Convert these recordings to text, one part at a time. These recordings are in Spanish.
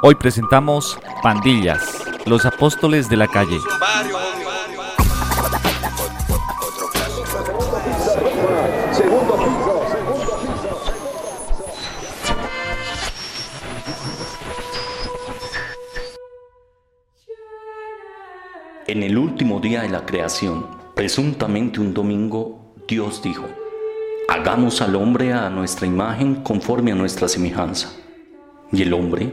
Hoy presentamos Pandillas, los apóstoles de la calle. En el último día de la creación, presuntamente un domingo, Dios dijo, hagamos al hombre a nuestra imagen conforme a nuestra semejanza. Y el hombre,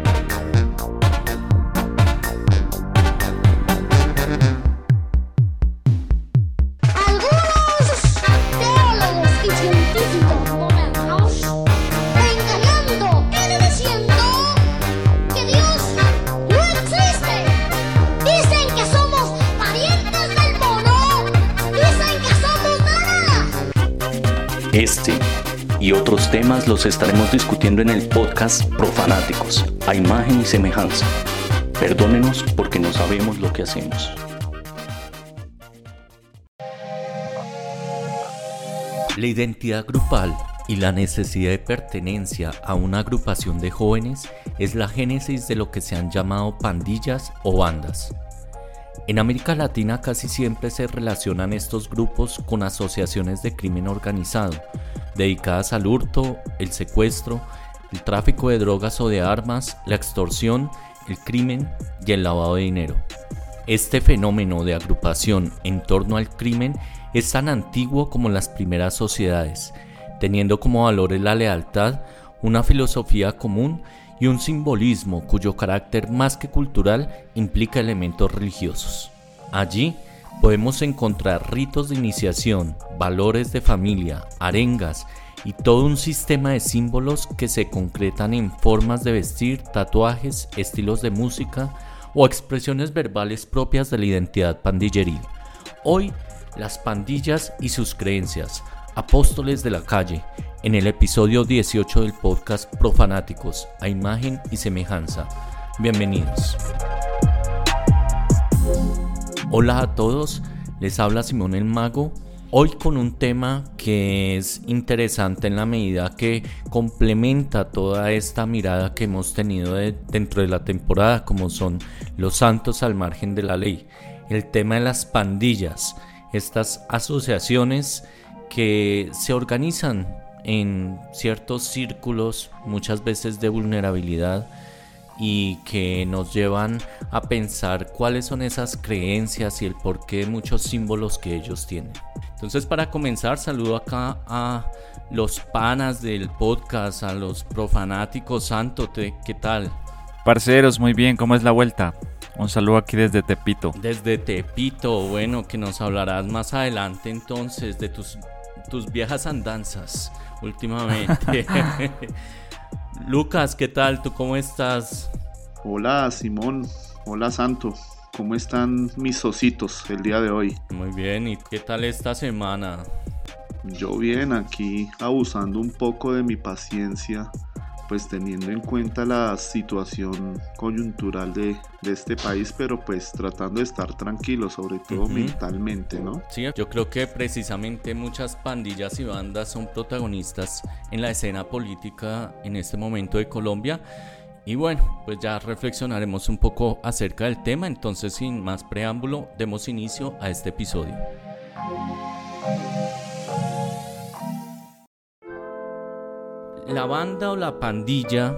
Temas los estaremos discutiendo en el podcast Profanáticos, a imagen y semejanza. Perdónenos porque no sabemos lo que hacemos. La identidad grupal y la necesidad de pertenencia a una agrupación de jóvenes es la génesis de lo que se han llamado pandillas o bandas. En América Latina casi siempre se relacionan estos grupos con asociaciones de crimen organizado, dedicadas al hurto, el secuestro, el tráfico de drogas o de armas, la extorsión, el crimen y el lavado de dinero. Este fenómeno de agrupación en torno al crimen es tan antiguo como las primeras sociedades, teniendo como valores la lealtad, una filosofía común y un simbolismo cuyo carácter más que cultural implica elementos religiosos. Allí podemos encontrar ritos de iniciación, valores de familia, arengas y todo un sistema de símbolos que se concretan en formas de vestir, tatuajes, estilos de música o expresiones verbales propias de la identidad pandilleril. Hoy, las pandillas y sus creencias, apóstoles de la calle, en el episodio 18 del podcast Profanáticos, a imagen y semejanza. Bienvenidos. Hola a todos, les habla Simón el Mago. Hoy con un tema que es interesante en la medida que complementa toda esta mirada que hemos tenido dentro de la temporada, como son los santos al margen de la ley. El tema de las pandillas, estas asociaciones que se organizan en ciertos círculos, muchas veces de vulnerabilidad, y que nos llevan a pensar cuáles son esas creencias y el porqué de muchos símbolos que ellos tienen. Entonces para comenzar saludo acá a los panas del podcast, a los profanáticos santo, ¿qué tal? Parceros, muy bien, ¿cómo es la vuelta? Un saludo aquí desde Tepito. Desde Tepito, bueno, que nos hablarás más adelante entonces de tus, tus viejas andanzas últimamente. Lucas, ¿qué tal? ¿Tú cómo estás? Hola Simón, hola Santo, ¿cómo están mis ositos el día de hoy? Muy bien, ¿y qué tal esta semana? Yo bien, aquí abusando un poco de mi paciencia pues teniendo en cuenta la situación coyuntural de, este país, pero pues tratando de estar tranquilo, sobre todo mentalmente, ¿no? Sí, yo creo que precisamente muchas pandillas y bandas son protagonistas en la escena política en este momento de Colombia. Y bueno, pues ya reflexionaremos un poco acerca del tema, entonces sin más preámbulo, demos inicio a este episodio. La banda o la pandilla,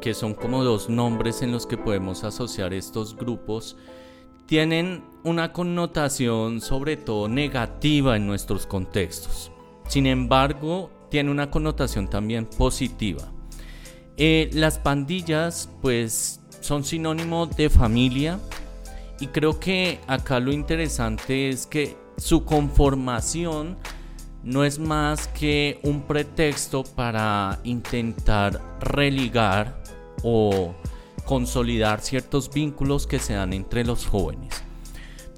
que son como dos nombres en los que podemos asociar estos grupos, tienen una connotación sobre todo negativa en nuestros contextos. Sin embargo, tiene una connotación también positiva. Eh, las pandillas pues son sinónimo de familia y creo que acá lo interesante es que su conformación no es más que un pretexto para intentar religar o consolidar ciertos vínculos que se dan entre los jóvenes.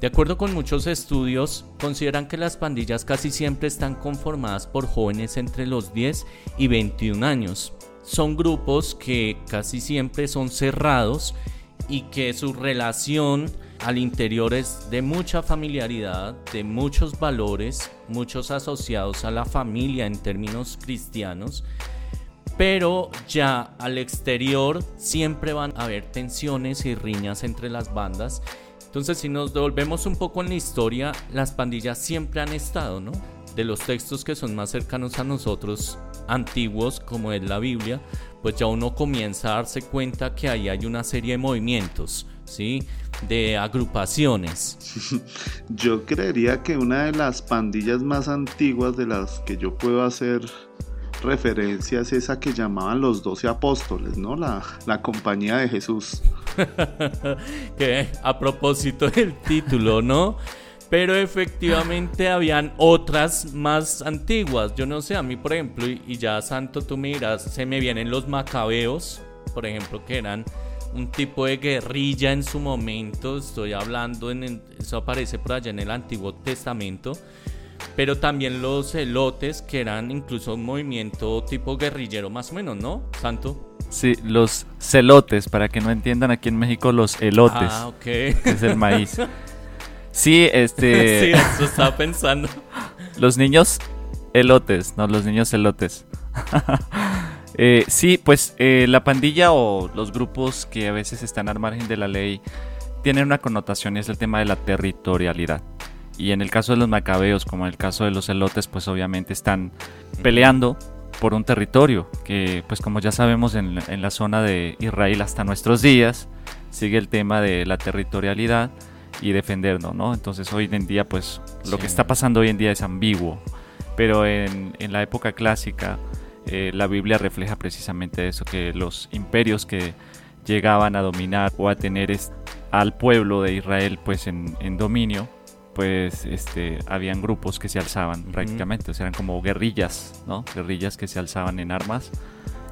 De acuerdo con muchos estudios, consideran que las pandillas casi siempre están conformadas por jóvenes entre los 10 y 21 años. Son grupos que casi siempre son cerrados y que su relación al interior es de mucha familiaridad, de muchos valores, muchos asociados a la familia en términos cristianos, pero ya al exterior siempre van a haber tensiones y riñas entre las bandas. Entonces si nos devolvemos un poco en la historia, las pandillas siempre han estado, ¿no? De los textos que son más cercanos a nosotros, antiguos como es la Biblia, pues ya uno comienza a darse cuenta que ahí hay una serie de movimientos, ¿sí? De agrupaciones. Yo creería que una de las pandillas más antiguas de las que yo puedo hacer referencia es esa que llamaban los doce apóstoles, ¿no? La, la compañía de Jesús. que a propósito del título, ¿no? pero efectivamente habían otras más antiguas. Yo no sé, a mí por ejemplo, y, ya Santo tú miras, se me vienen los macabeos, por ejemplo, que eran un tipo de guerrilla en su momento, estoy hablando, en eso aparece por allá en el Antiguo Testamento, pero también los elotes, que eran incluso un movimiento tipo guerrillero más o menos, ¿no, Santo? Sí, los celotes, para que no entiendan aquí en México los elotes, ah, ok. es el maíz. Sí, este. sí, eso estaba pensando. los niños elotes, no, los niños elotes. Eh, sí, pues eh, la pandilla o los grupos que a veces están al margen de la ley tienen una connotación y es el tema de la territorialidad. Y en el caso de los macabeos, como en el caso de los elotes, pues obviamente están peleando por un territorio que, pues como ya sabemos, en, en la zona de Israel hasta nuestros días sigue el tema de la territorialidad y defendernos, ¿no? Entonces hoy en día, pues lo que está pasando hoy en día es ambiguo, pero en, en la época clásica eh, la Biblia refleja precisamente eso, que los imperios que llegaban a dominar o a tener al pueblo de Israel pues en, en dominio, pues este, habían grupos que se alzaban prácticamente, o sea, eran como guerrillas, ¿no? Guerrillas que se alzaban en armas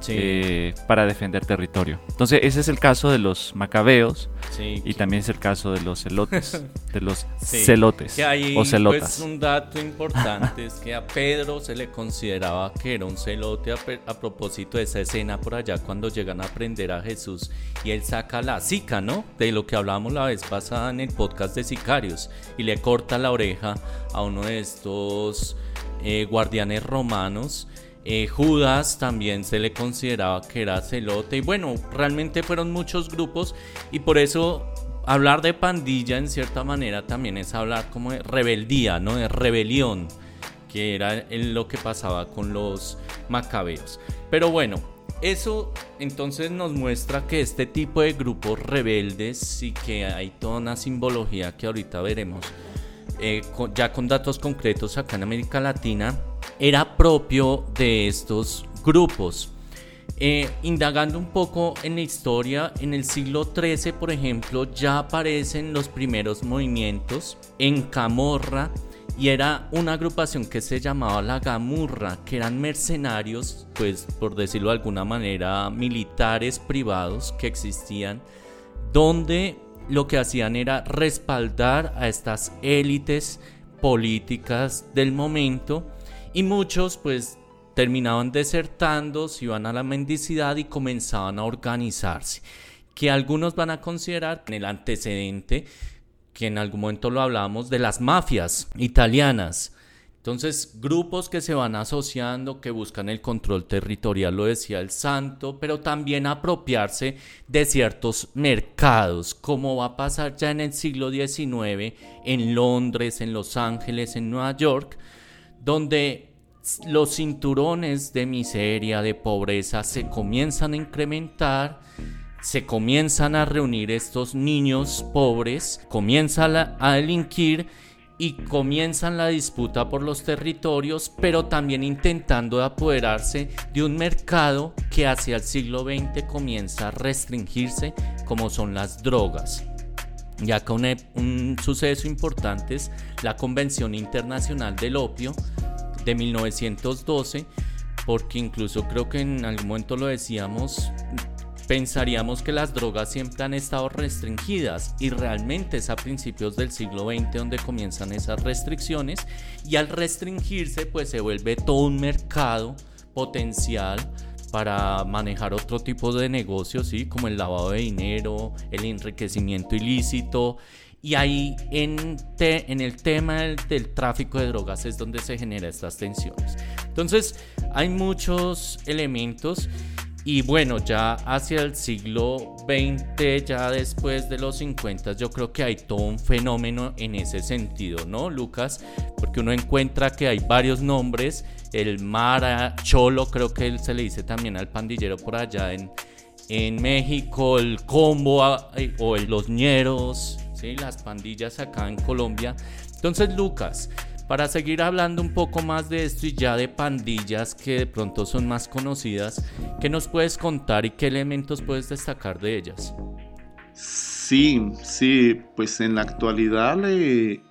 eh, para defender territorio. Entonces, ese es el caso de los macabeos y también es el caso de los celotes, de los celotes o celotas. Pues, un dato importante es que a Pedro se le consideraba que era un celote a, propósito de esa escena por allá cuando llegan a aprender a Jesús y él saca la sica, ¿no? De lo que hablábamos la vez pasada en el podcast de Sicarios y le corta la oreja a uno de estos eh, guardianes romanos eh, Judas también se le consideraba que era celote. Y bueno, realmente fueron muchos grupos y por eso hablar de pandilla en cierta manera también es hablar como de rebeldía, ¿no? De rebelión, que era lo que pasaba con los macabeos. Pero bueno, eso entonces nos muestra que este tipo de grupos rebeldes y que hay toda una simbología que ahorita veremos, eh, ya con datos concretos acá en América Latina, era propio de estos grupos. Eh, indagando un poco en la historia, en el siglo XIII, por ejemplo, ya aparecen los primeros movimientos en Camorra y era una agrupación que se llamaba la Gamurra, que eran mercenarios, pues por decirlo de alguna manera, militares privados que existían, donde lo que hacían era respaldar a estas élites políticas del momento y muchos pues terminaban desertando, se iban a la mendicidad y comenzaban a organizarse. Que algunos van a considerar en el antecedente, que en algún momento lo hablamos, de las mafias italianas. Entonces, grupos que se van asociando, que buscan el control territorial, lo decía el santo, pero también apropiarse de ciertos mercados, como va a pasar ya en el siglo XIX en Londres, en Los Ángeles, en Nueva York, donde los cinturones de miseria, de pobreza se comienzan a incrementar, se comienzan a reunir estos niños pobres, comienzan a delinquir y comienzan la disputa por los territorios, pero también intentando apoderarse de un mercado que hacia el siglo XX comienza a restringirse, como son las drogas. Ya que un, suceso importante es la Convención Internacional del Opio de 1912, porque incluso creo que en algún momento lo decíamos, pensaríamos que las drogas siempre han estado restringidas y realmente es a principios del siglo XX donde comienzan esas restricciones y al restringirse pues se vuelve todo un mercado potencial para manejar otro tipo de negocios, ¿sí? como el lavado de dinero, el enriquecimiento ilícito. Y ahí en, en el tema del, del, tráfico de drogas es donde se generan estas tensiones. Entonces hay muchos elementos y bueno, ya hacia el siglo XX, ya después de los 50, yo creo que hay todo un fenómeno en ese sentido, ¿no, Lucas? Porque uno encuentra que hay varios nombres, el Mara, Cholo, creo que se le dice también al pandillero por allá en, en México, el Combo o los Ñeros, ¿sí? las pandillas acá en Colombia. Entonces, Lucas, para seguir hablando un poco más de esto y ya de pandillas que de pronto son más conocidas, ¿qué nos puedes contar y qué elementos puedes destacar de ellas? Sí, sí, pues en la actualidad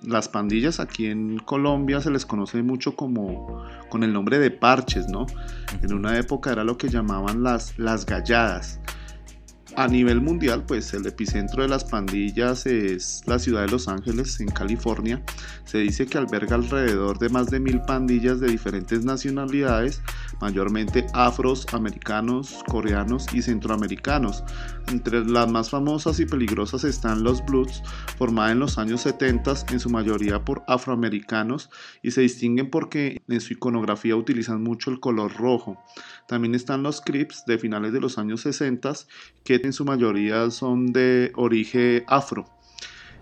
las pandillas aquí en Colombia se les conoce mucho como con el nombre de parches, ¿no? En una época era lo que llamaban las, las galladas. A nivel mundial, pues el epicentro de las pandillas es la ciudad de Los Ángeles, en California. Se dice que alberga alrededor de más de mil pandillas de diferentes nacionalidades, mayormente afros, americanos, coreanos y centroamericanos. Entre las más famosas y peligrosas están los Bloods, formada en los años 70, en su mayoría por afroamericanos, y se distinguen porque en su iconografía utilizan mucho el color rojo. También están los Crips de finales de los años 60, que en su mayoría son de origen afro.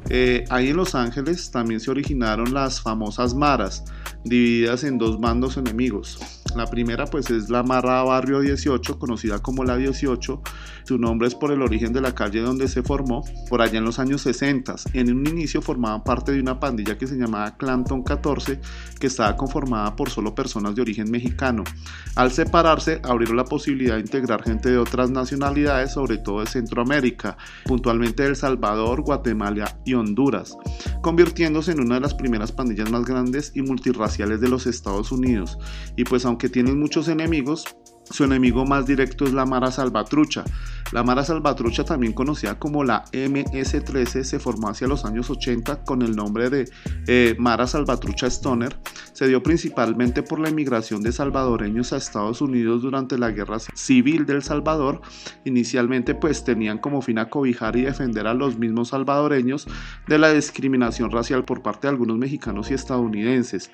Eh, ahí en Los Ángeles también se originaron las famosas maras, divididas en dos bandos enemigos. La primera pues es la Mara Barrio 18, conocida como la 18. Su nombre es por el origen de la calle donde se formó, por allá en los años 60. En un inicio formaban parte de una pandilla que se llamaba Clanton 14, que estaba conformada por solo personas de origen mexicano. Al separarse, abrieron la posibilidad de integrar gente de otras nacionalidades, sobre todo de Centroamérica, puntualmente de El Salvador, Guatemala y Honduras, convirtiéndose en una de las primeras pandillas más grandes y multirraciales de los Estados Unidos. Y pues aunque tienen muchos enemigos, su enemigo más directo es la Mara Salvatrucha. La Mara Salvatrucha, también conocida como la MS-13, se formó hacia los años 80 con el nombre de eh, Mara Salvatrucha Stoner. Se dio principalmente por la emigración de salvadoreños a Estados Unidos durante la Guerra Civil del Salvador. Inicialmente pues tenían como fin acobijar y defender a los mismos salvadoreños de la discriminación racial por parte de algunos mexicanos y estadounidenses.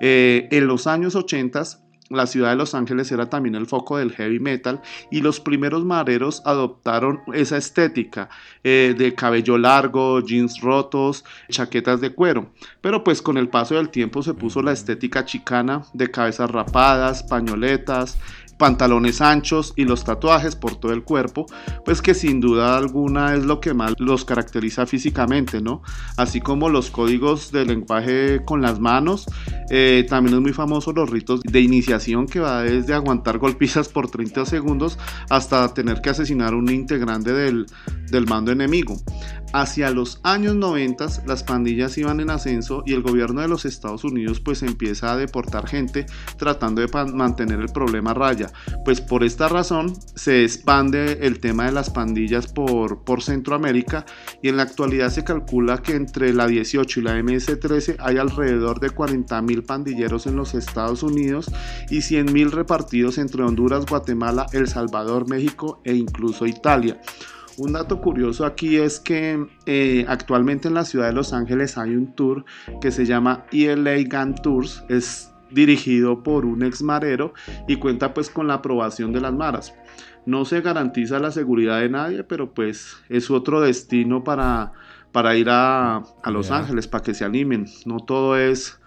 Eh, en los años 80 la ciudad de Los Ángeles era también el foco del heavy metal y los primeros mareros adoptaron esa estética eh, de cabello largo, jeans rotos, chaquetas de cuero. Pero pues con el paso del tiempo se puso la estética chicana de cabezas rapadas, pañoletas, pantalones anchos y los tatuajes por todo el cuerpo, pues que sin duda alguna es lo que más los caracteriza físicamente, ¿no? Así como los códigos de lenguaje con las manos, eh, también es muy famoso los ritos de iniciación que va desde aguantar golpizas por 30 segundos hasta tener que asesinar un integrante del, del mando enemigo. Hacia los años 90 las pandillas iban en ascenso y el gobierno de los Estados Unidos pues empieza a deportar gente tratando de mantener el problema a raya. Pues por esta razón se expande el tema de las pandillas por, Centroamérica y en la actualidad se calcula que entre la 18 y la MS-13 hay alrededor de 40.000 pandilleros en los Estados Unidos y 100.000 repartidos entre Honduras, Guatemala, El Salvador, México e incluso Italia. Un dato curioso aquí es que eh, actualmente en la ciudad de Los Ángeles hay un tour que se llama ELA Gun Tours. Es dirigido por un ex marero y cuenta pues con la aprobación de las maras. No se garantiza la seguridad de nadie, pero pues es otro destino para, para ir a, a Los Ángeles, para que se animen. No todo es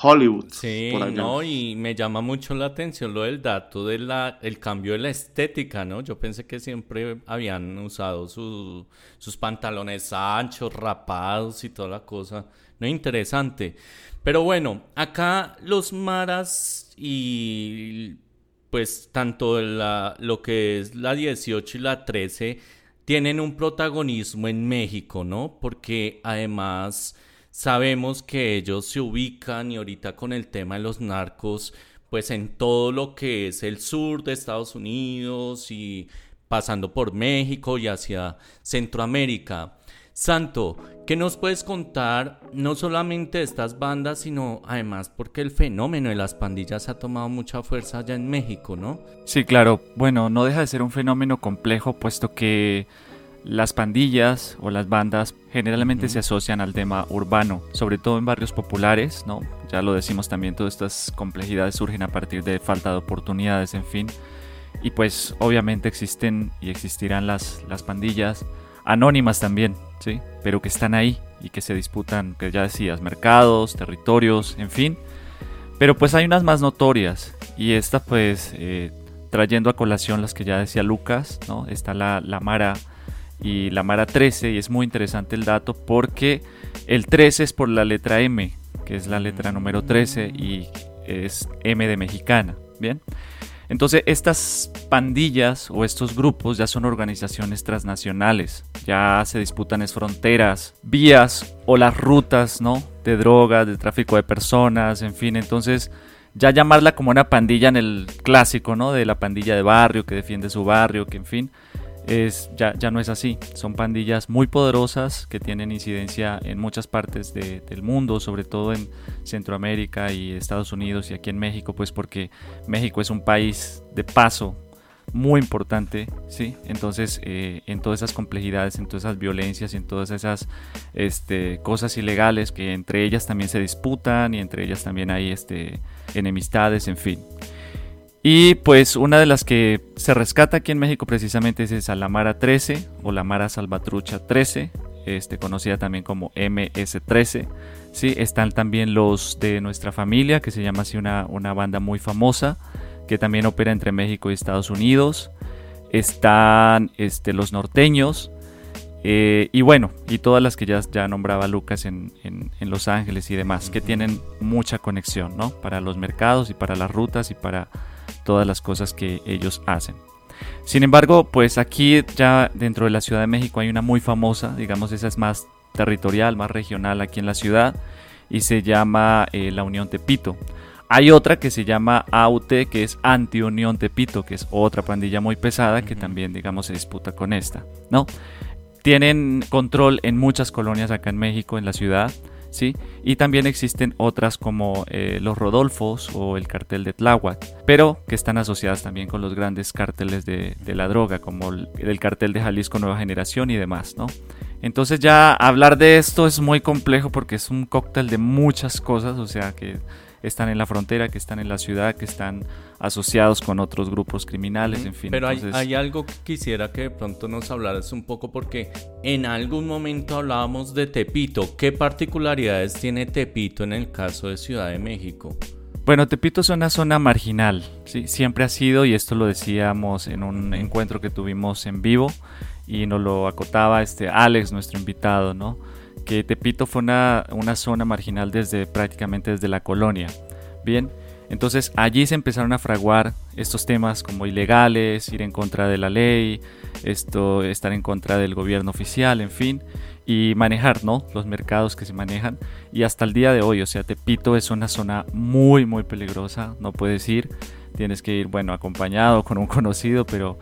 Hollywood. Sí, no, y me llama mucho la atención lo del dato del cambio de la estética, ¿no? Yo pensé que siempre habían usado sus pantalones anchos, rapados y toda la cosa. No, interesante. Pero bueno, acá los maras y pues tanto la, lo que es la 18 y la 13 tienen un protagonismo en México, ¿no? Porque además Sabemos que ellos se ubican y ahorita con el tema de los narcos, pues en todo lo que es el sur de Estados Unidos y pasando por México y hacia Centroamérica. Santo, ¿qué nos puedes contar no solamente de estas bandas, sino además porque el fenómeno de las pandillas ha tomado mucha fuerza allá en México, ¿no? Sí, claro. Bueno, no deja de ser un fenómeno complejo, puesto que las pandillas o las bandas generalmente se asocian al tema urbano, sobre todo en barrios populares, ¿no? Ya lo decimos también, todas estas complejidades surgen a partir de falta de oportunidades, en fin. Y pues obviamente existen y existirán las, las pandillas anónimas también, ¿sí? Pero que están ahí y que se disputan, que ya decías, mercados, territorios, en fin. Pero pues hay unas más notorias y esta pues eh, trayendo a colación las que ya decía Lucas, ¿no? Está la, la Mara y la Mara 13 y es muy interesante el dato porque el 13 es por la letra M, que es la letra número 13 y es M de mexicana, ¿bien? Entonces estas pandillas o estos grupos ya son organizaciones transnacionales, ya se disputan es fronteras, vías o las rutas, ¿no? De drogas, de tráfico de personas, en fin, entonces ya llamarla como una pandilla en el clásico, ¿no? De la pandilla de barrio que defiende su barrio, que en fin, es, ya, ya no es así. Son pandillas muy poderosas que tienen incidencia en muchas partes del mundo, sobre todo en Centroamérica y Estados Unidos y aquí en México, pues porque México es un país de paso muy importante, ¿sí? Entonces, eh, en todas esas complejidades, en todas esas violencias, en todas esas este, cosas ilegales que entre ellas también se disputan y entre ellas también hay este, enemistades, en fin. Y pues una de las que se rescata aquí en México precisamente es esa, la Mara 13 o la Mara Salvatrucha 13, este, conocida también como MS13. ¿sí? Están también los de nuestra familia, que se llama así una, una banda muy famosa, que también opera entre México y Estados Unidos. Están este, los norteños. Eh, y bueno, y todas las que ya, ya nombraba Lucas en, en, en, Los Ángeles y demás, que tienen mucha conexión, ¿no? Para los mercados y para las rutas y para todas las cosas que ellos hacen. Sin embargo, pues aquí ya dentro de la Ciudad de México hay una muy famosa, digamos esa es más territorial, más regional aquí en la ciudad y se llama eh, la Unión Tepito. Hay otra que se llama AUTE, que es Anti-Unión Tepito, que es otra pandilla muy pesada que también, digamos, se disputa con esta, ¿no? Tienen control en muchas colonias acá en México, en la ciudad. ¿Sí? Y también existen otras como eh, los Rodolfos o el cartel de Tláhuac, pero que están asociadas también con los grandes carteles de, la droga, como el, el, cartel de Jalisco Nueva Generación y demás, ¿no? Entonces ya hablar de esto es muy complejo porque es un cóctel de muchas cosas, o sea que están en la frontera, que están en la ciudad, que están asociados con otros grupos criminales, en fin. Pero hay, algo que quisiera que de pronto nos hablaras un poco porque en algún momento hablábamos de Tepito. ¿Qué particularidades tiene Tepito en el caso de Ciudad de México? Bueno, Tepito es una zona marginal, ¿sí? siempre ha sido, y esto lo decíamos en un encuentro que tuvimos en vivo, y nos lo acotaba este Alex, nuestro invitado, ¿no? Que Tepito fue una, una zona marginal desde prácticamente desde la colonia. Bien, entonces allí se empezaron a fraguar estos temas como ilegales, ir en contra de la ley, esto, estar en contra del gobierno oficial, en fin, y manejar ¿no? los mercados que se manejan. Y hasta el día de hoy, o sea, Tepito es una zona muy, muy peligrosa, no puedes ir, tienes que ir, bueno, acompañado con un conocido, pero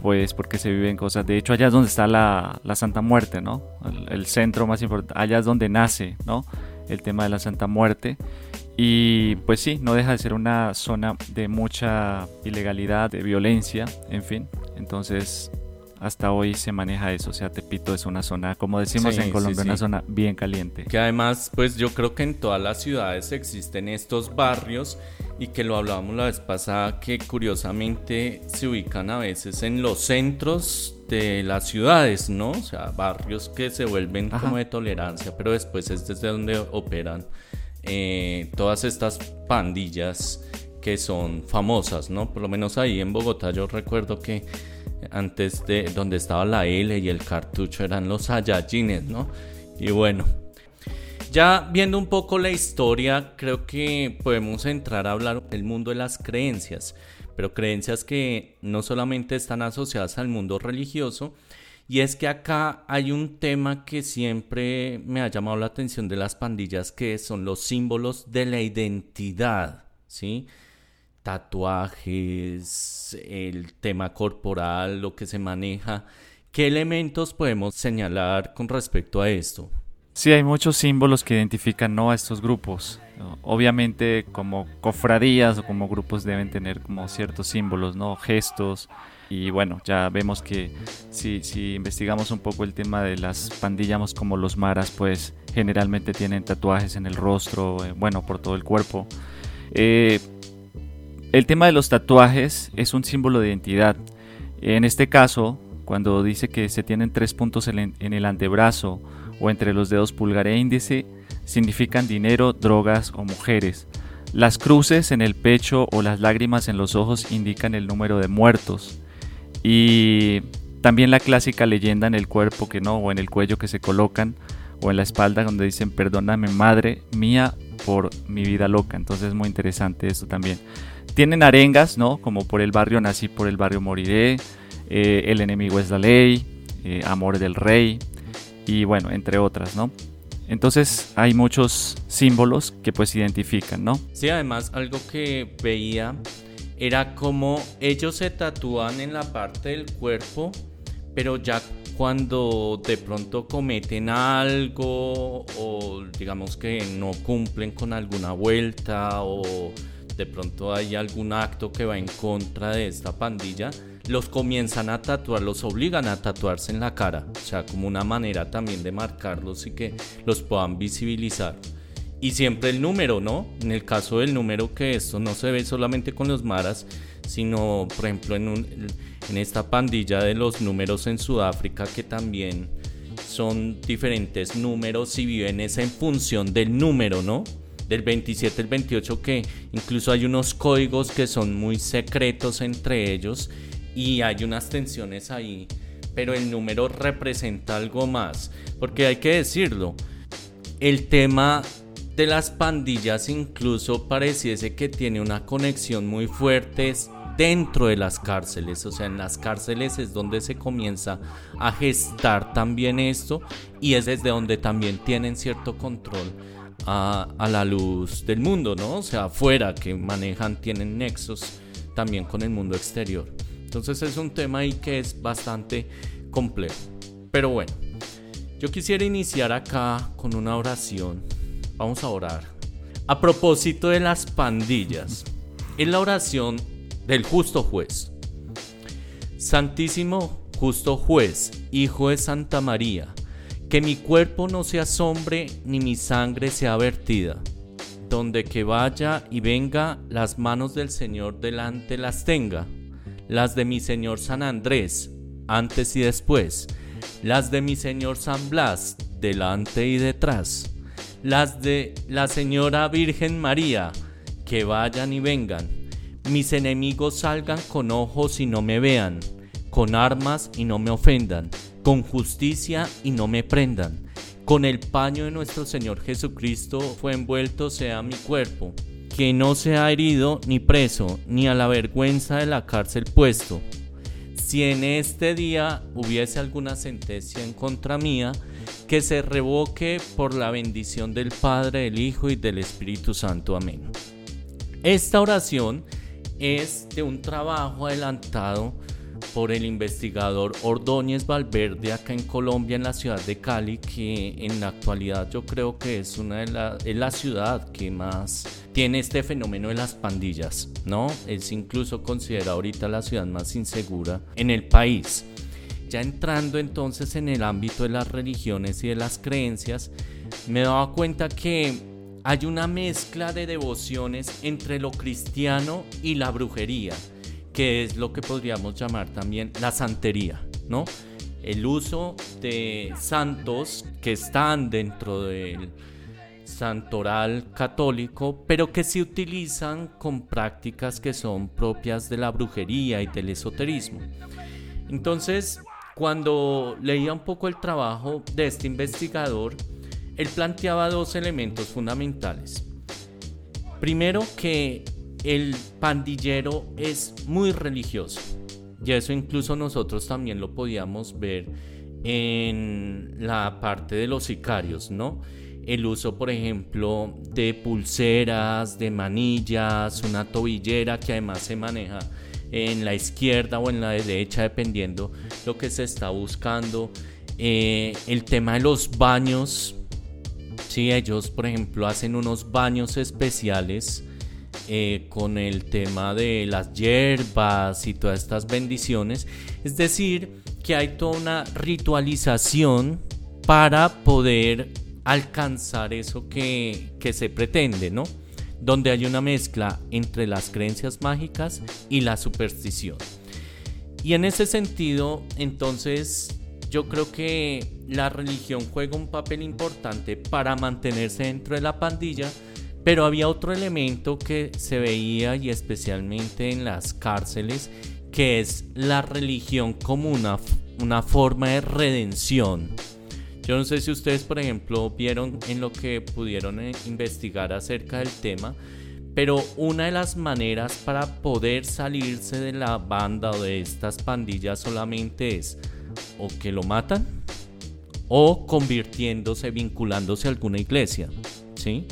pues porque se viven cosas. De hecho, allá es donde está la, Santa Muerte, ¿no? El, centro más importante, allá es donde nace, ¿no? El tema de la Santa Muerte. Y pues sí, no deja de ser una zona de mucha ilegalidad, de violencia, en fin. Entonces, hasta hoy se maneja eso. O sea, Tepito es una zona, como decimos en Colombia, una zona bien caliente. Que además, pues yo creo que en todas las ciudades existen estos barrios y que lo hablábamos la vez pasada, que curiosamente se ubican a veces en los centros de las ciudades, ¿no? O sea, barrios que se vuelven como de tolerancia, pero después es desde donde operan eh, todas estas pandillas que son famosas, ¿no? Por lo menos ahí en Bogotá yo recuerdo que antes de donde estaba la L y el cartucho eran los Saiyajines, ¿no? Y bueno, ya viendo un poco la historia, creo que podemos entrar a hablar del mundo de las creencias, pero creencias que no solamente están asociadas al mundo religioso, y es que acá hay un tema que siempre me ha llamado la atención de las pandillas, que son los símbolos de la identidad, ¿sí? Tatuajes, el tema corporal, lo que se maneja. ¿Qué elementos podemos señalar con respecto a esto? Sí, hay muchos símbolos que identifican ¿no? a estos grupos. Obviamente como cofradías o como grupos deben tener como ciertos símbolos, ¿no? gestos. Y bueno, ya vemos que si, si investigamos un poco el tema de las pandillas como los maras, pues generalmente tienen tatuajes en el rostro, eh, bueno, por todo el cuerpo. Eh, el tema de los tatuajes es un símbolo de identidad. En este caso, cuando dice que se tienen tres puntos en el antebrazo o entre los dedos pulgar e índice, significan dinero, drogas o mujeres. Las cruces en el pecho o las lágrimas en los ojos indican el número de muertos. Y también la clásica leyenda en el cuerpo que no, o en el cuello que se colocan, o en la espalda donde dicen perdóname madre mía por mi vida loca. Entonces es muy interesante esto también. Tienen arengas, ¿no? Como por el barrio nací, por el barrio moriré, eh, el enemigo es la ley, eh, amor del rey y bueno, entre otras, ¿no? Entonces hay muchos símbolos que pues identifican, ¿no? Sí, además algo que veía era como ellos se tatúan en la parte del cuerpo, pero ya cuando de pronto cometen algo o digamos que no cumplen con alguna vuelta o de pronto hay algún acto que va en contra de esta pandilla, los comienzan a tatuar, los obligan a tatuarse en la cara, o sea, como una manera también de marcarlos y que los puedan visibilizar. Y siempre el número, ¿no? En el caso del número, que esto no se ve solamente con los maras, sino, por ejemplo, en, esta pandilla de los números en Sudáfrica, que también son diferentes números y viven esa en función del número, ¿no? Del 27 al 28 que incluso hay unos códigos que son muy secretos entre ellos y hay unas tensiones ahí, pero el número representa algo más, porque hay que decirlo, el tema de las pandillas incluso pareciese que tiene una conexión muy fuerte dentro de las cárceles, o sea, en las cárceles es donde se comienza a gestar también esto y es desde donde también tienen cierto control a, la luz del mundo, ¿no? O sea, afuera que manejan, tienen nexos también con el mundo exterior. Entonces es un tema ahí que es bastante complejo. Pero bueno, yo quisiera iniciar acá con una oración. Vamos a orar. A propósito de las pandillas, es la oración del justo juez. Santísimo justo juez, Hijo de Santa María, que mi cuerpo no se asombre ni mi sangre sea vertida. Donde que vaya y venga, las manos del Señor delante las tenga. Las de mi Señor San Andrés, antes y después. Las de mi Señor San Blas, delante y detrás. Las de la Señora Virgen María, que vayan y vengan. Mis enemigos salgan con ojos y no me vean, con armas y no me ofendan con justicia y no me prendan. Con el paño de nuestro Señor Jesucristo fue envuelto sea mi cuerpo, que no sea herido ni preso, ni a la vergüenza de la cárcel puesto. Si en este día hubiese alguna sentencia en contra mía, que se revoque por la bendición del Padre, del Hijo y del Espíritu Santo. Amén. Esta oración es de un trabajo adelantado por el investigador Ordóñez Valverde acá en Colombia, en la ciudad de Cali, que en la actualidad yo creo que es una de la, es la ciudad que más tiene este fenómeno de las pandillas, ¿no? Es incluso considerada ahorita la ciudad más insegura en el país. Ya entrando entonces en el ámbito de las religiones y de las creencias, me daba cuenta que hay una mezcla de devociones entre lo cristiano y la brujería que es lo que podríamos llamar también la santería, ¿no? El uso de santos que están dentro del santoral católico, pero que se utilizan con prácticas que son propias de la brujería y del esoterismo. Entonces, cuando leía un poco el trabajo de este investigador, él planteaba dos elementos fundamentales. Primero, que el pandillero es muy religioso. Y eso incluso nosotros también lo podíamos ver en la parte de los sicarios, ¿no? el uso, por ejemplo, de pulseras, de manillas, una tobillera que además se maneja en la izquierda o en la derecha, dependiendo lo que se está buscando. Eh, el tema de los baños, si ellos, por ejemplo, hacen unos baños especiales eh, con el tema de las hierbas y todas estas bendiciones. Es decir, que hay toda una ritualización para poder alcanzar eso que, que se pretende, ¿no? Donde hay una mezcla entre las creencias mágicas y la superstición. Y en ese sentido, entonces, yo creo que la religión juega un papel importante para mantenerse dentro de la pandilla, pero había otro elemento que se veía y especialmente en las cárceles, que es la religión como una, una forma de redención. Yo no sé si ustedes, por ejemplo, vieron en lo que pudieron eh, investigar acerca del tema, pero una de las maneras para poder salirse de la banda o de estas pandillas solamente es o que lo matan o convirtiéndose, vinculándose a alguna iglesia, ¿sí?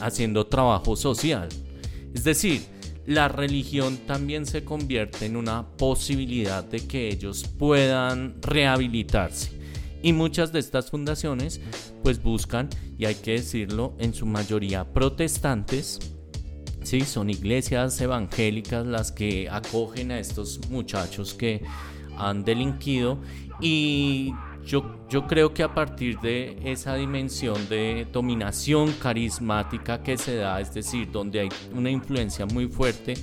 Haciendo trabajo social. Es decir, la religión también se convierte en una posibilidad de que ellos puedan rehabilitarse. Y muchas de estas fundaciones pues buscan, y hay que decirlo, en su mayoría protestantes, ¿sí? son iglesias evangélicas las que acogen a estos muchachos que han delinquido y yo, creo que a partir de esa dimensión de dominación carismática que se da, es decir, donde hay una influencia muy fuerte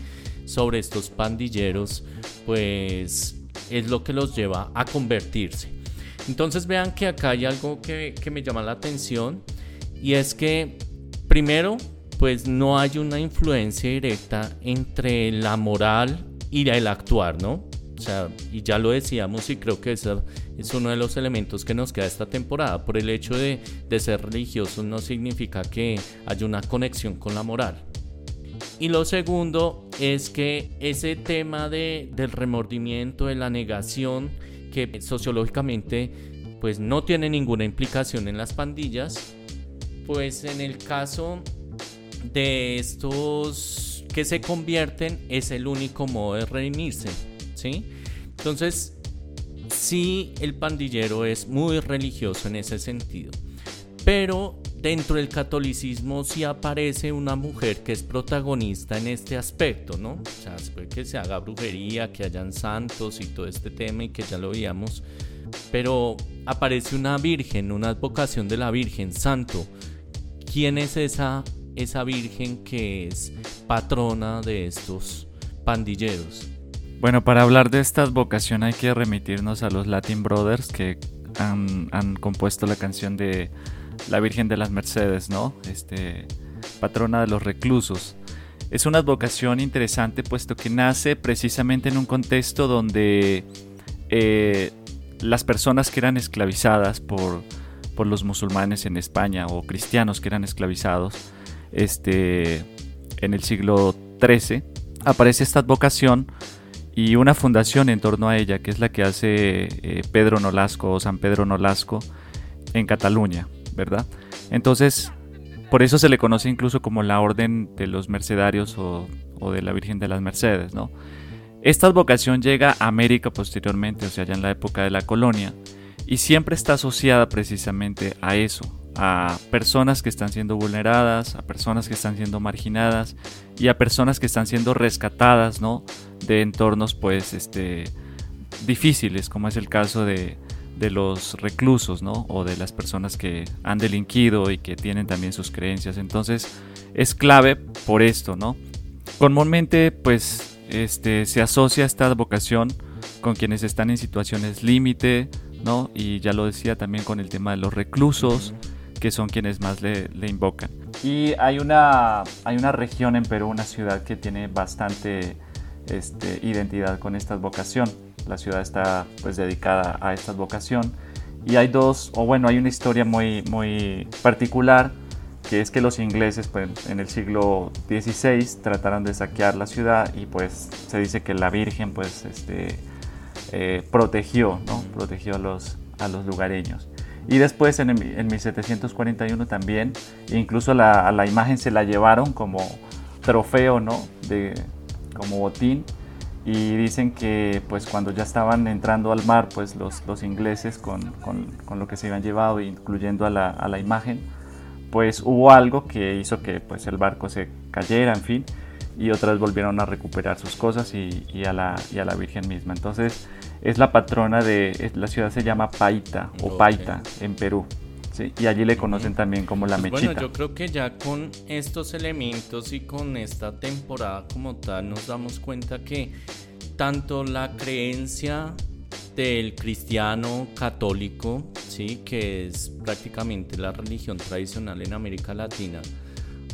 sobre estos pandilleros, pues es lo que los lleva a convertirse. Entonces vean que acá hay algo que, que me llama la atención y es que primero pues no hay una influencia directa entre la moral y el actuar, ¿no? O sea, y ya lo decíamos y creo que ese es uno de los elementos que nos queda esta temporada. Por el hecho de, de ser religioso no significa que haya una conexión con la moral. Y lo segundo es que ese tema de, del remordimiento, de la negación, que sociológicamente pues no tiene ninguna implicación en las pandillas, pues en el caso de estos que se convierten es el único modo de redimirse. Entonces, sí, el pandillero es muy religioso en ese sentido, pero dentro del catolicismo sí aparece una mujer que es protagonista en este aspecto, ¿no? O sea, después que se haga brujería, que hayan santos y todo este tema y que ya lo veíamos, pero aparece una virgen, una advocación de la Virgen Santo. ¿Quién es esa, esa virgen que es patrona de estos pandilleros? Bueno, para hablar de esta vocación hay que remitirnos a los Latin Brothers que han, compuesto la canción de la Virgen de las Mercedes, ¿no? Este, patrona de los reclusos. Es una vocación interesante puesto que nace precisamente en un contexto donde eh, las personas que eran esclavizadas por, por, los musulmanes en España o cristianos que eran esclavizados este, en el siglo XIII, aparece esta vocación y una fundación en torno a ella, que es la que hace eh, Pedro Nolasco o San Pedro Nolasco en Cataluña, ¿verdad? Entonces, por eso se le conoce incluso como la Orden de los Mercedarios o, de la Virgen de las Mercedes, ¿no? Esta vocación llega a América posteriormente, o sea, ya en la época de la colonia, y siempre está asociada precisamente a eso, a personas que están siendo vulneradas, a personas que están siendo marginadas y a personas que están siendo rescatadas, ¿no? De entornos, pues, este, difíciles, como es el caso de, de los reclusos, ¿no? O de las personas que han delinquido y que tienen también sus creencias. Entonces, es clave por esto, ¿no? Comúnmente, pues, este, se asocia esta vocación con quienes están en situaciones límite, ¿no? Y ya lo decía también con el tema de los reclusos que son quienes más le, invocan. Y hay una, hay una región en Perú, una ciudad que tiene bastante este, identidad con esta vocación. La ciudad está pues dedicada a esta vocación. Y hay dos, o bueno, hay una historia muy, muy particular, que es que los ingleses pues, en el siglo XVI trataron de saquear la ciudad y pues se dice que la Virgen pues este, eh, protegió, ¿no? protegió a los, a los lugareños. Y después en, en 1741 también, incluso la, a la imagen se la llevaron como trofeo, ¿no? De, como botín. Y dicen que pues cuando ya estaban entrando al mar, pues los, los ingleses con, con, con, lo que se habían llevado, incluyendo a la, a la, imagen, pues hubo algo que hizo que pues el barco se cayera, en fin, y otras volvieron a recuperar sus cosas y, y, a, la, y a la Virgen misma. Entonces es la patrona de, la ciudad se llama Paita o Paita en Perú. Sí, y allí le conocen también como la mechita. Bueno, yo creo que ya con estos elementos y con esta temporada como tal nos damos cuenta que tanto la creencia del cristiano católico, sí, que es prácticamente la religión tradicional en América Latina,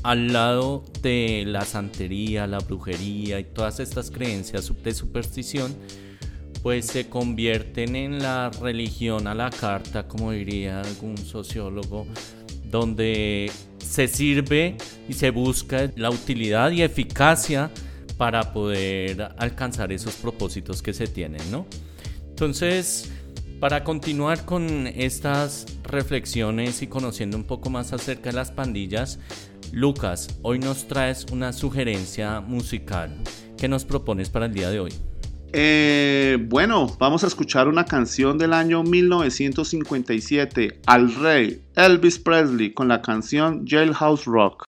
al lado de la santería, la brujería y todas estas creencias de superstición, pues se convierten en la religión a la carta, como diría algún sociólogo, donde se sirve y se busca la utilidad y eficacia para poder alcanzar esos propósitos que se tienen, ¿no? Entonces, para continuar con estas reflexiones y conociendo un poco más acerca de las pandillas, Lucas, hoy nos traes una sugerencia musical. ¿Qué nos propones para el día de hoy? Eh, bueno, vamos a escuchar una canción del año 1957 al rey Elvis Presley con la canción Jailhouse Rock.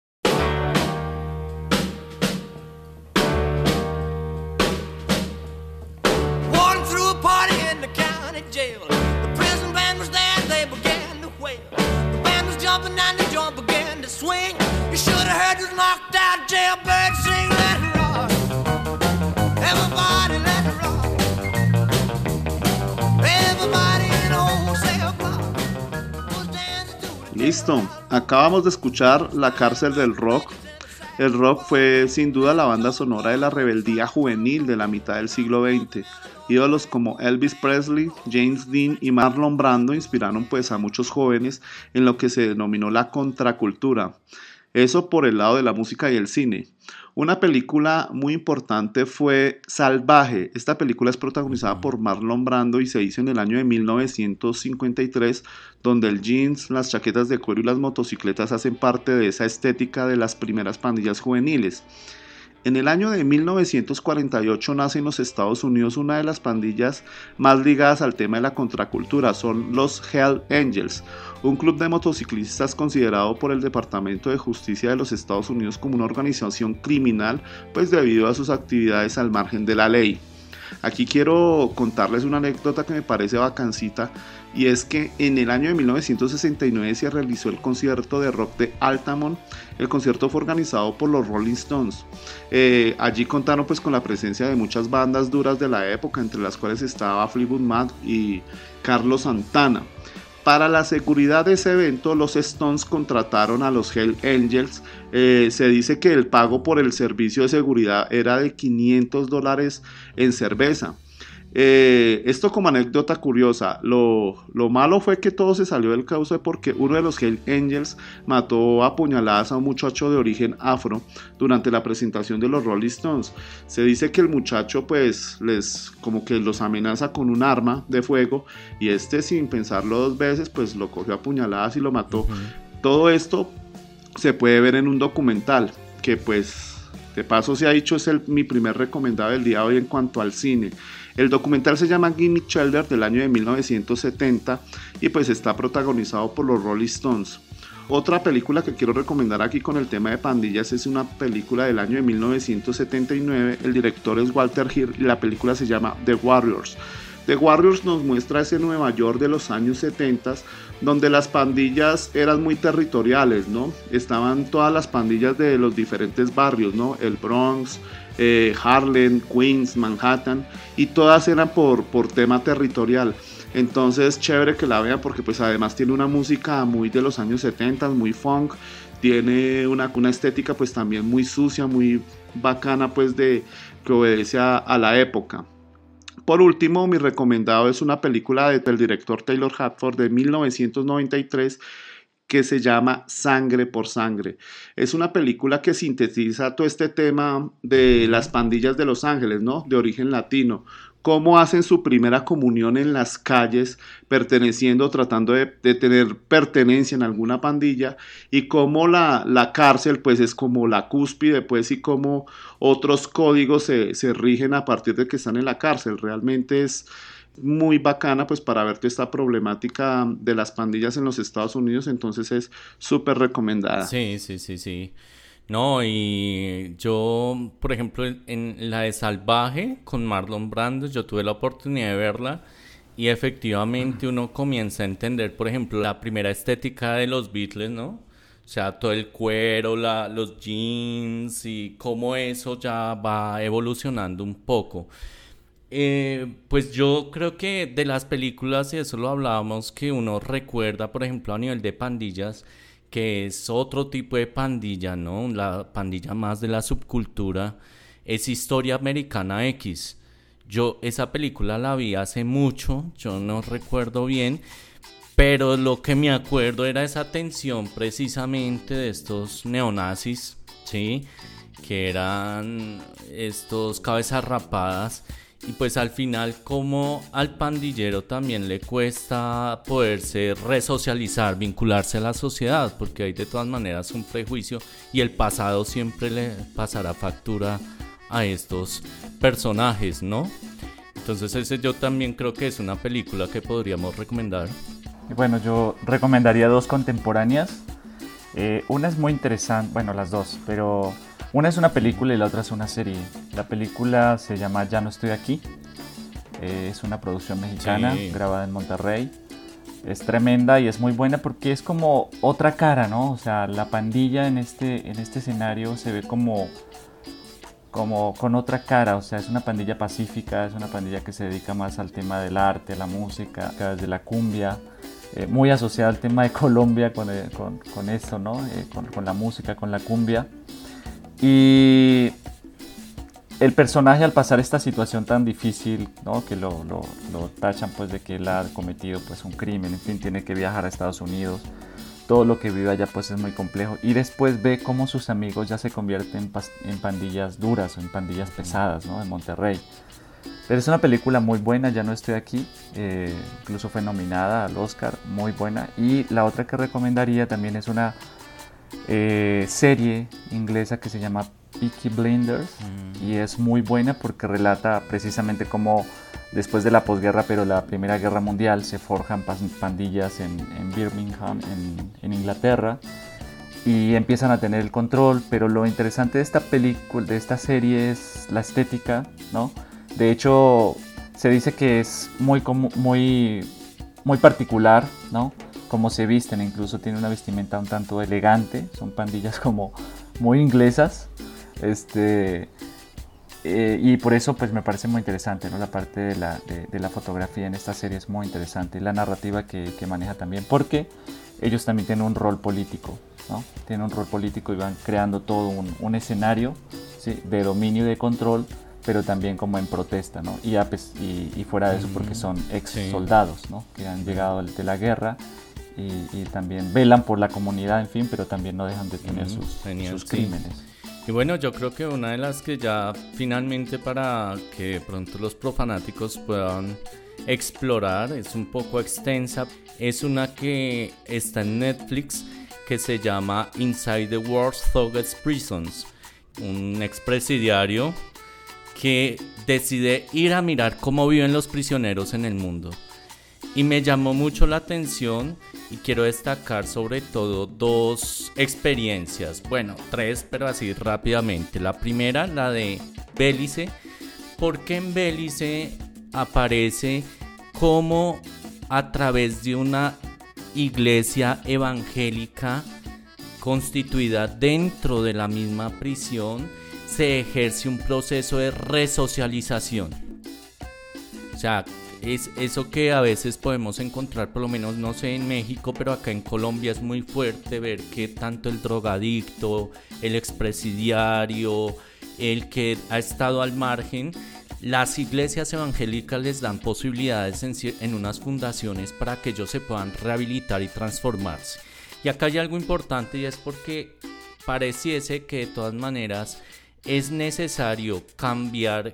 Listo, acabamos de escuchar La cárcel del rock. El rock fue sin duda la banda sonora de la rebeldía juvenil de la mitad del siglo XX. Ídolos como Elvis Presley, James Dean y Marlon Brando inspiraron pues a muchos jóvenes en lo que se denominó la contracultura. Eso por el lado de la música y el cine. Una película muy importante fue Salvaje. Esta película es protagonizada por Marlon Brando y se hizo en el año de 1953, donde el jeans, las chaquetas de cuero y las motocicletas hacen parte de esa estética de las primeras pandillas juveniles. En el año de 1948 nace en los Estados Unidos una de las pandillas más ligadas al tema de la contracultura, son los Hell Angels, un club de motociclistas considerado por el Departamento de Justicia de los Estados Unidos como una organización criminal, pues debido a sus actividades al margen de la ley. Aquí quiero contarles una anécdota que me parece bacancita y es que en el año de 1969 se realizó el concierto de rock de Altamont. El concierto fue organizado por los Rolling Stones. Eh, allí contaron pues con la presencia de muchas bandas duras de la época, entre las cuales estaba Fleetwood Mac y Carlos Santana. Para la seguridad de ese evento, los Stones contrataron a los Hell Angels. Eh, se dice que el pago por el servicio de seguridad era de 500 dólares en cerveza. Eh, esto como anécdota curiosa, lo, malo fue que todo se salió del cauce porque uno de los Hell Angels mató a puñaladas a un muchacho de origen afro durante la presentación de los Rolling Stones. Se dice que el muchacho pues les como que los amenaza con un arma de fuego y este sin pensarlo dos veces pues lo cogió a puñaladas y lo mató. Todo esto se puede ver en un documental que pues de paso se ha dicho es el, mi primer recomendado del día de hoy en cuanto al cine. El documental se llama Gimme Shelter del año de 1970 y pues está protagonizado por los Rolling Stones. Otra película que quiero recomendar aquí con el tema de pandillas es una película del año de 1979. El director es Walter Hill y la película se llama The Warriors. The Warriors nos muestra ese Nueva York de los años 70 donde las pandillas eran muy territoriales, ¿no? Estaban todas las pandillas de los diferentes barrios, ¿no? El Bronx, eh, Harlem, Queens, Manhattan, y todas eran por, por tema territorial. Entonces, chévere que la vean porque pues además tiene una música muy de los años 70, muy funk, tiene una, una estética pues también muy sucia, muy bacana pues de que obedece a, la época. Por último, mi recomendado es una película del director Taylor Hatford de 1993 que se llama Sangre por Sangre. Es una película que sintetiza todo este tema de las pandillas de Los Ángeles, ¿no? De origen latino, cómo hacen su primera comunión en las calles, perteneciendo, tratando de, tener pertenencia en alguna pandilla, y cómo la, la, cárcel pues es como la cúspide, pues, y cómo otros códigos se, se rigen a partir de que están en la cárcel. Realmente es muy bacana pues para ver esta problemática de las pandillas en los Estados Unidos, entonces es súper recomendada. Sí, sí, sí, sí. No, y yo, por ejemplo, en la de Salvaje con Marlon Brando, yo tuve la oportunidad de verla y efectivamente uno comienza a entender, por ejemplo, la primera estética de los Beatles, ¿no? O sea, todo el cuero, la, los jeans y cómo eso ya va evolucionando un poco. Eh, pues yo creo que de las películas, y eso lo hablábamos, que uno recuerda, por ejemplo, a nivel de pandillas, que es otro tipo de pandilla, ¿no? La pandilla más de la subcultura, es Historia Americana X. Yo esa película la vi hace mucho, yo no recuerdo bien, pero lo que me acuerdo era esa tensión precisamente de estos neonazis, ¿sí? Que eran estos cabezas rapadas y pues al final como al pandillero también le cuesta poderse resocializar, vincularse a la sociedad, porque hay de todas maneras un prejuicio y el pasado siempre le pasará factura a estos personajes, ¿no? Entonces ese yo también creo que es una película que podríamos recomendar. Bueno, yo recomendaría dos contemporáneas. Eh, una es muy interesante, bueno, las dos, pero una es una película y la otra es una serie. La película se llama Ya no estoy aquí. Eh, es una producción mexicana grabada en Monterrey. Es tremenda y es muy buena porque es como otra cara, ¿no? O sea, la pandilla en este, en este escenario se ve como, como con otra cara. O sea, es una pandilla pacífica, es una pandilla que se dedica más al tema del arte, a la música, desde la cumbia. Eh, muy asociada al tema de Colombia con, eh, con, con esto, ¿no? con, con la música, con la cumbia. Y el personaje al pasar esta situación tan difícil, ¿no? que lo, lo, lo, tachan pues de que él ha cometido pues un crimen, en fin, tiene que viajar a Estados Unidos, todo lo que vive allá pues es muy complejo y después ve cómo sus amigos ya se convierten en pandillas duras o en pandillas pesadas, ¿no? En Monterrey. Pero es una película muy buena, ya no estoy aquí, eh, incluso fue nominada al Oscar, muy buena. Y la otra que recomendaría también es una eh, serie inglesa que se llama Peaky Blinders mm. y es muy buena porque relata precisamente cómo después de la posguerra, pero la Primera Guerra Mundial, se forjan pandillas en, Birmingham, en, Inglaterra, y empiezan a tener el control, pero lo interesante de esta película, de esta serie es la estética, ¿no? De hecho, se dice que es muy, muy, muy particular, ¿no? Cómo se visten, incluso tiene una vestimenta un tanto elegante, son pandillas como muy inglesas, este, eh, y por eso pues me parece muy interesante, ¿no? La parte de la, de, la fotografía en esta serie es muy interesante y la narrativa que, que, maneja también, porque ellos también tienen un rol político, ¿no? Tienen un rol político y van creando todo un, un escenario ¿sí? de dominio y de control pero también como en protesta, ¿no? Y, y, y fuera de eso porque son ex soldados, ¿no? Que han llegado de la guerra y, también velan por la comunidad, en fin, pero también no dejan de tener sus, sus, crímenes. Y bueno, yo creo que una de las que ya finalmente para que pronto los profanáticos puedan explorar, es un poco extensa, es una que está en Netflix que se llama Inside the World's Thuggest Prisons, un expresidiario que decide ir a mirar cómo viven los prisioneros en el mundo. Y me llamó mucho la atención y quiero destacar sobre todo dos experiencias, bueno, tres, pero así rápidamente. La primera, la de Bélice, porque en Bélice aparece como a través de una iglesia evangélica constituida dentro de la misma prisión, se ejerce un proceso de resocialización. O sea, es eso que a veces podemos encontrar, por lo menos no sé en México, pero acá en Colombia es muy fuerte ver que tanto el drogadicto, el expresidiario, el que ha estado al margen, las iglesias evangélicas les dan posibilidades en, en unas fundaciones para que ellos se puedan rehabilitar y transformarse. Y acá hay algo importante y es porque pareciese que de todas maneras es necesario cambiar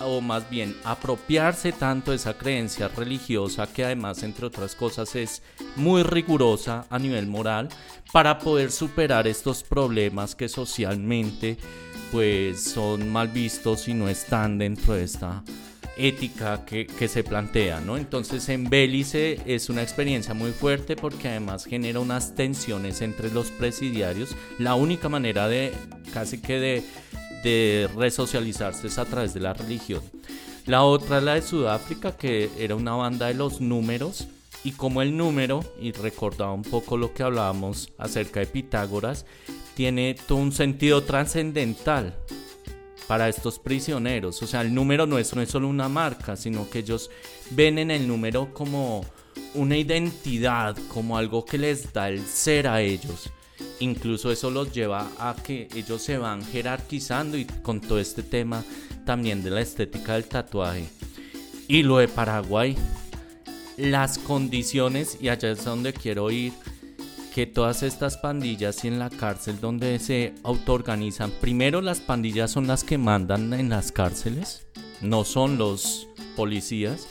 o más bien apropiarse tanto de esa creencia religiosa que además entre otras cosas es muy rigurosa a nivel moral para poder superar estos problemas que socialmente pues son mal vistos y no están dentro de esta ética que, se plantea, ¿no? Entonces en Bélice es una experiencia muy fuerte porque además genera unas tensiones entre los presidiarios. La única manera de casi que de de resocializarse es a través de la religión. La otra es la de Sudáfrica, que era una banda de los números. Y como el número, y recordaba un poco lo que hablábamos acerca de Pitágoras, tiene todo un sentido trascendental para estos prisioneros. O sea, el número es, no es solo una marca, sino que ellos ven en el número como una identidad, como algo que les da el ser a ellos incluso eso los lleva a que ellos se van jerarquizando y con todo este tema también de la estética del tatuaje. Y lo de Paraguay, las condiciones, y allá es donde quiero ir, que todas estas pandillas y en la cárcel donde se autoorganizan, primero las pandillas son las que mandan en las cárceles, no son los policías,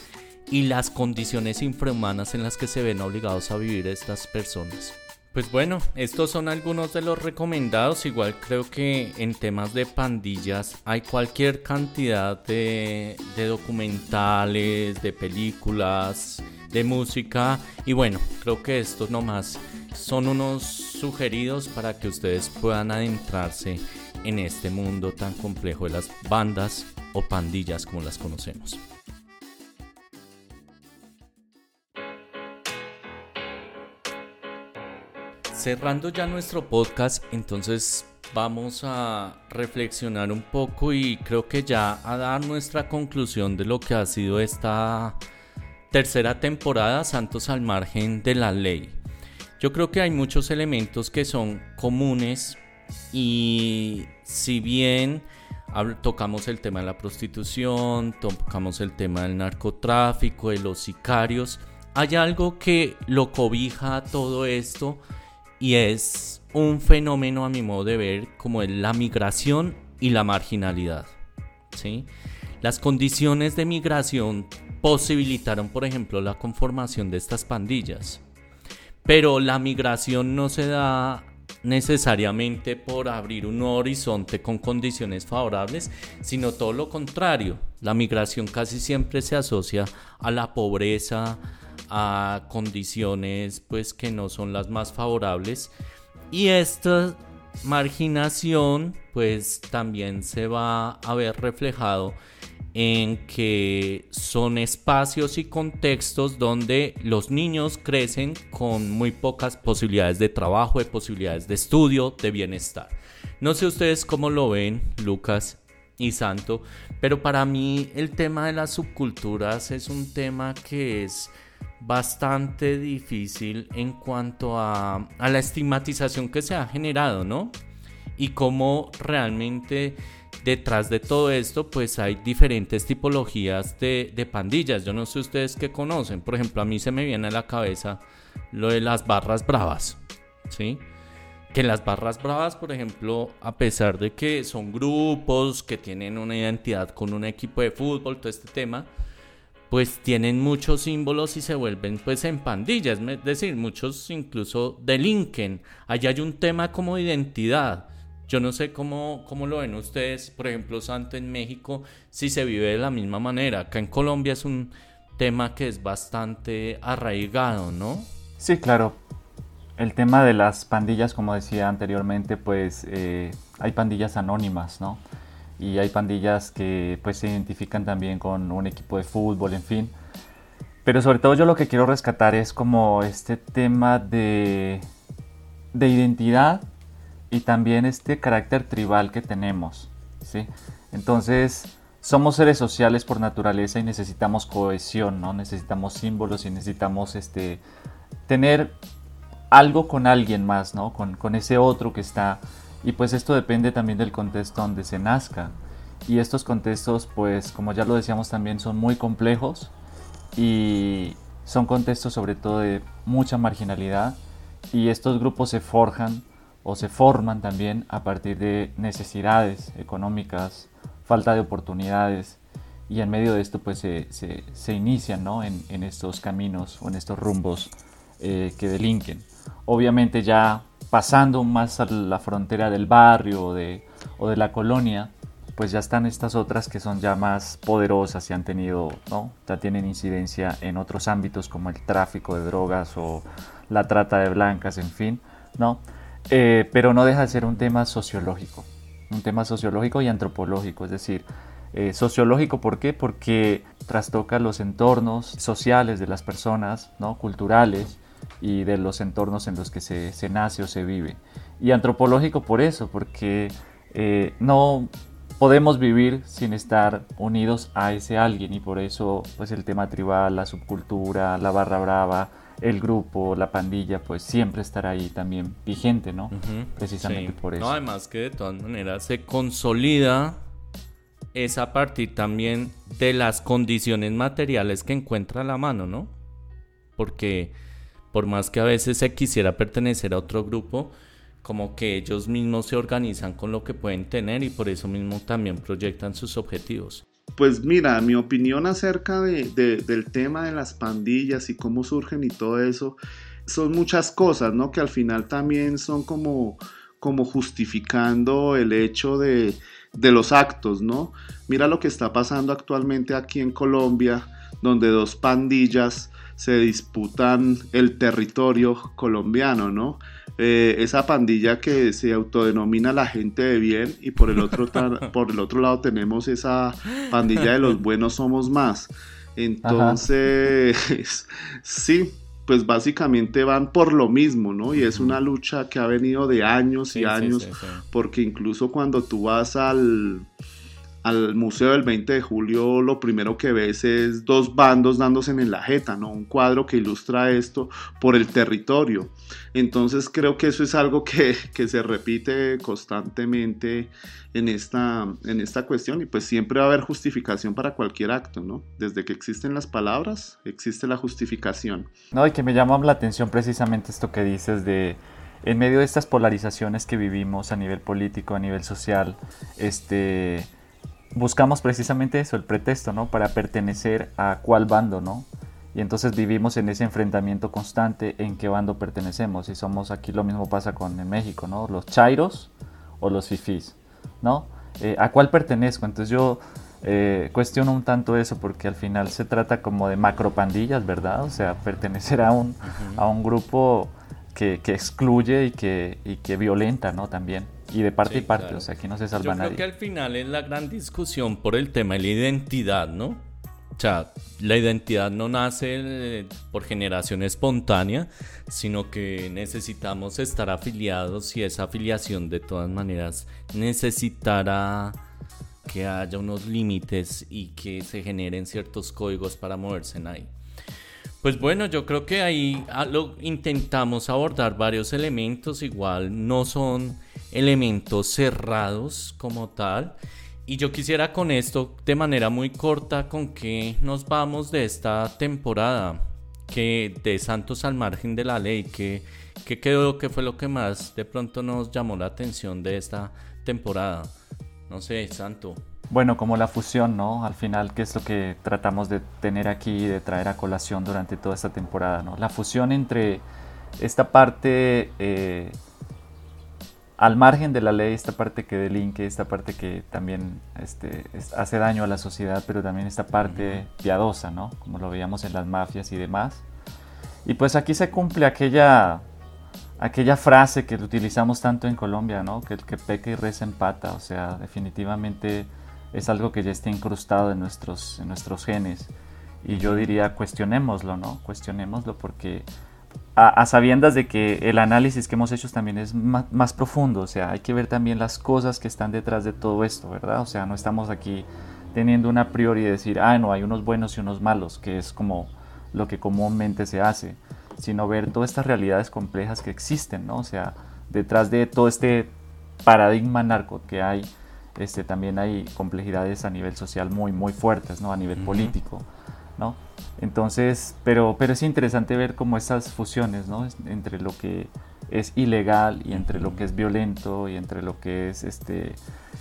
y las condiciones infrahumanas en las que se ven obligados a vivir estas personas. Pues bueno, estos son algunos de los recomendados. Igual creo que en temas de pandillas hay cualquier cantidad de, documentales, de películas, de música. Y bueno, creo que estos nomás son unos sugeridos para que ustedes puedan adentrarse en este mundo tan complejo de las bandas o pandillas como las conocemos. Cerrando ya nuestro podcast, entonces vamos a reflexionar un poco y creo que ya a dar nuestra conclusión de lo que ha sido esta tercera temporada Santos al margen de la ley. Yo creo que hay muchos elementos que son comunes y si bien tocamos el tema de la prostitución, tocamos el tema del narcotráfico, de los sicarios, hay algo que lo cobija todo esto y es un fenómeno a mi modo de ver como la migración y la marginalidad. ¿sí? Las condiciones de migración posibilitaron, por ejemplo, la conformación de estas pandillas. Pero la migración no se da necesariamente por abrir un nuevo horizonte con condiciones favorables, sino todo lo contrario. La migración casi siempre se asocia a la pobreza, a condiciones pues que no son las más favorables y esta marginación pues también se va a ver reflejado en que son espacios y contextos donde los niños crecen con muy pocas posibilidades de trabajo, de posibilidades de estudio, de bienestar. No sé ustedes cómo lo ven, Lucas y Santo, pero para mí el tema de las subculturas es un tema que es bastante difícil en cuanto a, la estigmatización que se ha generado, ¿no? Y cómo realmente detrás de todo esto, pues hay diferentes tipologías de, de, pandillas. Yo no sé ustedes qué conocen. Por ejemplo, a mí se me viene a la cabeza lo de las barras bravas, ¿sí? Que las barras bravas, por ejemplo, a pesar de que son grupos que tienen una identidad con un equipo de fútbol, todo este tema, pues tienen muchos símbolos y se vuelven pues en pandillas, es decir, muchos incluso delinquen. Allá hay un tema como identidad. Yo no sé cómo, cómo lo ven ustedes, por ejemplo, Santo en México, si se vive de la misma manera. Acá en Colombia es un tema que es bastante arraigado, ¿no? Sí, claro. El tema de las pandillas, como decía anteriormente, pues eh, hay pandillas anónimas, ¿no? Y hay pandillas que pues se identifican también con un equipo de fútbol, en fin. Pero sobre todo yo lo que quiero rescatar es como este tema de, de identidad y también este carácter tribal que tenemos, ¿sí? Entonces, somos seres sociales por naturaleza y necesitamos cohesión, ¿no? Necesitamos símbolos y necesitamos este, tener algo con alguien más, ¿no? Con, con ese otro que está y pues esto depende también del contexto donde se nazca. Y estos contextos, pues como ya lo decíamos también, son muy complejos y son contextos sobre todo de mucha marginalidad y estos grupos se forjan o se forman también a partir de necesidades económicas, falta de oportunidades y en medio de esto pues se, se, inician ¿no? en, estos caminos o en estos rumbos eh, que delinquen. Obviamente ya pasando más a la frontera del barrio o de, o de la colonia, pues ya están estas otras que son ya más poderosas y han tenido, ¿no? Ya tienen incidencia en otros ámbitos como el tráfico de drogas o la trata de blancas, en fin, ¿no? Eh, pero no deja de ser un tema sociológico, un tema sociológico y antropológico, es decir, eh, sociológico, ¿por qué? Porque trastoca los entornos sociales de las personas, ¿no? culturales y de los entornos en los que se, se nace o se vive. Y antropológico por eso, porque eh, no podemos vivir sin estar unidos a ese alguien y por eso pues el tema tribal, la subcultura, la barra brava, el grupo, la pandilla, pues siempre estará ahí también vigente, ¿no? Precisamente por eso. No, además que de todas maneras se consolida es a partir también de las condiciones materiales que encuentra la mano, ¿no? Porque por más que a veces se quisiera pertenecer a otro grupo, como que ellos mismos se organizan con lo que pueden tener y por eso mismo también proyectan sus objetivos. Pues mira, mi opinión acerca de, del tema de las pandillas y cómo surgen y todo eso, son muchas cosas, ¿no? Que al final también son como, como justificando el hecho de, de los actos, ¿no? Mira lo que está pasando actualmente aquí en Colombia, donde dos pandillas se disputan el territorio colombiano, ¿no? Eh, esa pandilla que se autodenomina la gente de bien y por el otro, por el otro lado tenemos esa pandilla de los buenos somos más. Entonces, sí, pues básicamente van por lo mismo, ¿no? Y es una lucha que ha venido de años y años, porque incluso cuando tú vas al, al Museo del 20 de Julio, lo primero que ves es dos bandos dándose en la jeta, ¿no? Un cuadro que ilustra esto por el territorio. Entonces creo que eso es algo que, se repite constantemente en esta, en esta cuestión y pues siempre va a haber justificación para cualquier acto, ¿no? Desde que existen las palabras, existe la justificación. No, y que me llama la atención precisamente esto que dices de en medio de estas polarizaciones que vivimos a nivel político, a nivel social, este buscamos precisamente eso, el pretexto, ¿no? Para pertenecer a cuál bando, ¿no? Y entonces vivimos en ese enfrentamiento constante en qué bando pertenecemos. Y somos aquí lo mismo pasa con en México, ¿no? Los chairos o los fifís, ¿no? Eh, ¿A cuál pertenezco? Entonces yo eh, cuestiono un tanto eso porque al final se trata como de macropandillas, ¿verdad? O sea, pertenecer a un, a un grupo que, que excluye y que, y que violenta, ¿no? También. Y de parte y parte, o sea, aquí no se salva nadie. Yo creo que al final es la gran discusión por el tema de la identidad, ¿no? O sea, la identidad no nace eh, por generación espontánea, sino que necesitamos estar afiliados y esa afiliación de todas maneras necesitará que haya unos límites y que se generen ciertos códigos para moverse en ahí. Pues bueno, yo creo que ahí ah, lo intentamos abordar varios elementos, igual no son elementos cerrados como tal. Y yo quisiera con esto, de manera muy corta, con que nos vamos de esta temporada que de Santos al margen de la ley, que, que quedó, que fue lo que más de pronto nos llamó la atención de esta temporada. No sé, Santo. Bueno, como la fusión, ¿no? Al final, que es lo que tratamos de tener aquí, de traer a colación durante toda esta temporada, ¿no? La fusión entre esta parte eh, al margen de la ley, esta parte que delinque, esta parte que también este, hace daño a la sociedad, pero también esta parte piadosa, ¿no? Como lo veíamos en las mafias y demás. Y pues aquí se cumple aquella, aquella frase que utilizamos tanto en Colombia, ¿no? Que el que peca y reza empata, o sea, definitivamente es algo que ya está incrustado en nuestros, en nuestros genes. Y yo diría, cuestionémoslo, ¿no? Cuestionémoslo porque a, sabiendas de que el análisis que hemos hecho también es más, profundo, o sea, hay que ver también las cosas que están detrás de todo esto, ¿verdad? O sea, no estamos aquí teniendo una priori de decir, ah, no, hay unos buenos y unos malos, que es como lo que comúnmente se hace, sino ver todas estas realidades complejas que existen, ¿no? O sea, detrás de todo este paradigma narco que hay, este, también hay complejidades a nivel social muy, muy fuertes, ¿no? A nivel político, ¿no? Entonces, pero, pero es interesante ver como esas fusiones, ¿no? Entre lo que es ilegal y entre lo que es violento y entre lo que es este,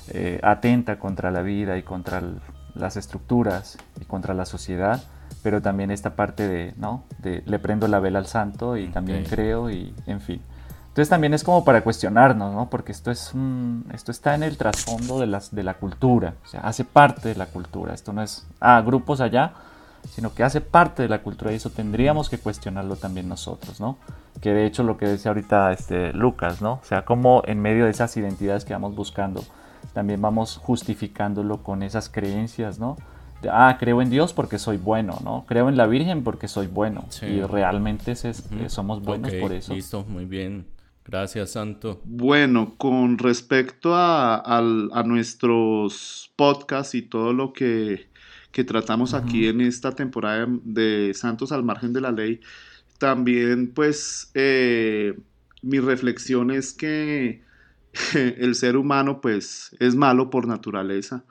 eh, atenta contra la vida y contra las estructuras y contra la sociedad, pero también esta parte de, ¿no? De le prendo la vela al santo y también creo y en fin. Entonces también es como para cuestionarnos, ¿no? Porque esto, es esto está en el trasfondo de, las, de la cultura, o sea, hace parte de la cultura. Esto no es, ah, grupos allá, sino que hace parte de la cultura y eso tendríamos que cuestionarlo también nosotros, ¿no? Que de hecho lo que decía ahorita este, Lucas, ¿no? O sea, como en medio de esas identidades que vamos buscando, también vamos justificándolo con esas creencias, ¿no? ah, creo en Dios porque soy bueno, ¿no? Creo en la Virgen porque soy bueno. Y realmente es, somos buenos por eso. Listo, muy bien. Gracias, Santo. Bueno, con respecto a, nuestros podcasts y todo lo que, tratamos aquí en esta temporada de Santos al margen de la ley, también pues eh, mi reflexión es que el ser humano pues es malo por naturaleza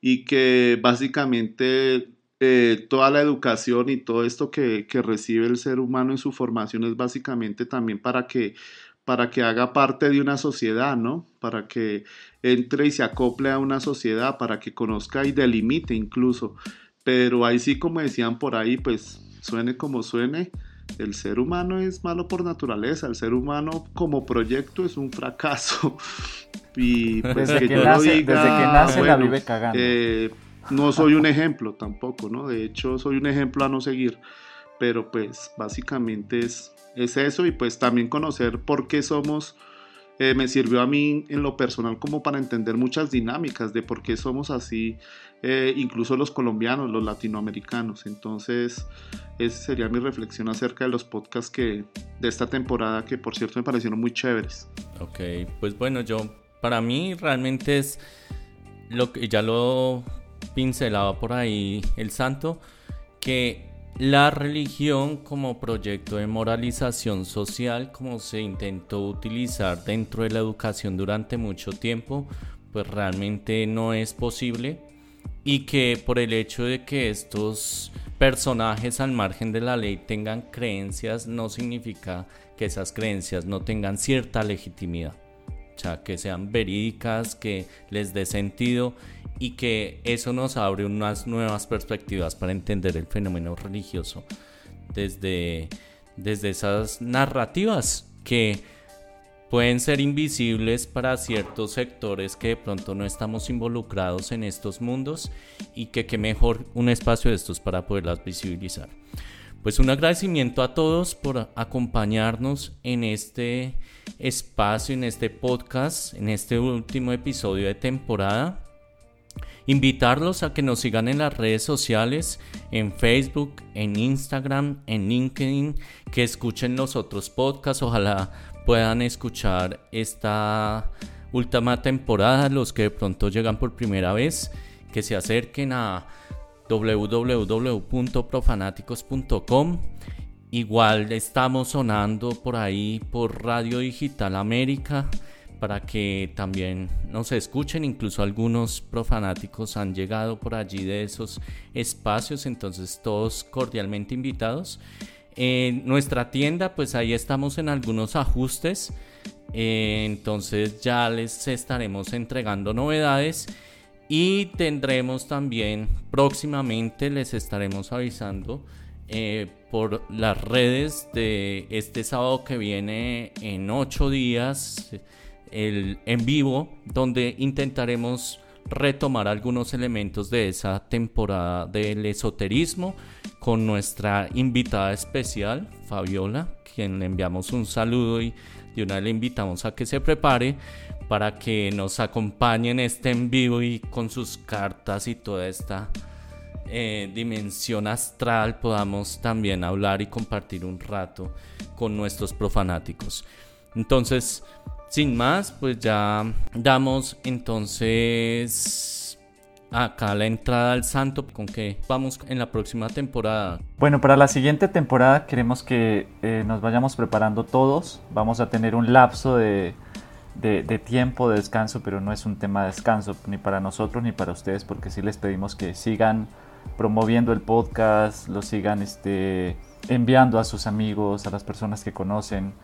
y que básicamente eh, toda la educación y todo esto que, que, recibe el ser humano en su formación es básicamente también para que para que haga parte de una sociedad, ¿no? Para que entre y se acople a una sociedad, para que conozca y delimite incluso. Pero ahí sí, como decían por ahí, pues suene como suene, el ser humano es malo por naturaleza, el ser humano como proyecto es un fracaso. Y pues desde que, nace, desde que nace la vive cagando. Eh, no soy un ejemplo tampoco, ¿no? De hecho, soy un ejemplo a no seguir. Pero pues básicamente es es eso y pues también conocer por qué somos, eh, me sirvió a mí en lo personal como para entender muchas dinámicas de por qué somos así, eh, incluso los colombianos, los latinoamericanos. Entonces, esa sería mi reflexión acerca de los podcasts que, de esta temporada que por cierto me parecieron muy chéveres. Ok, pues bueno, yo, para mí realmente es lo que ya lo pincelaba por ahí el santo, que la religión como proyecto de moralización social, como se intentó utilizar dentro de la educación durante mucho tiempo, pues realmente no es posible y que por el hecho de que estos personajes al margen de la ley tengan creencias no significa que esas creencias no tengan cierta legitimidad. Sea, que sean verídicas, que les dé sentido y que eso nos abre unas nuevas perspectivas para entender el fenómeno religioso desde, desde esas narrativas que pueden ser invisibles para ciertos sectores que de pronto no estamos involucrados en estos mundos y que qué mejor un espacio de estos para poderlas visibilizar. Pues un agradecimiento a todos por acompañarnos en este espacio, en este podcast, en este último episodio de temporada. Invitarlos a que nos sigan en las redes sociales, en Facebook, en Instagram, en LinkedIn, que escuchen los otros podcasts, ojalá puedan escuchar esta última temporada, los que de pronto llegan por primera vez, que se acerquen a www.profanáticos.com. Igual estamos sonando por ahí por Radio Digital América para que también nos escuchen. Incluso algunos profanáticos han llegado por allí de esos espacios, entonces todos cordialmente invitados. En nuestra tienda, pues ahí estamos en algunos ajustes. Eh, entonces ya les estaremos entregando novedades y tendremos también próximamente, les estaremos avisando eh, por las redes de este sábado que viene en ocho días el en vivo, donde intentaremos retomar algunos elementos de esa temporada del esoterismo con nuestra invitada especial, Fabiola, quien le enviamos un saludo y de una le invitamos a que se prepare para que nos acompañe en este en vivo y con sus cartas y toda esta eh, dimensión astral podamos también hablar y compartir un rato con nuestros profanáticos. Entonces, sin más, pues ya damos entonces acá la entrada al santo con que vamos en la próxima temporada. Bueno, para la siguiente temporada queremos que eh, nos vayamos preparando todos. Vamos a tener un lapso de, de, tiempo de descanso, pero no es un tema de descanso ni para nosotros ni para ustedes, porque sí les pedimos que sigan promoviendo el podcast, lo sigan este, enviando a sus amigos, a las personas que conocen.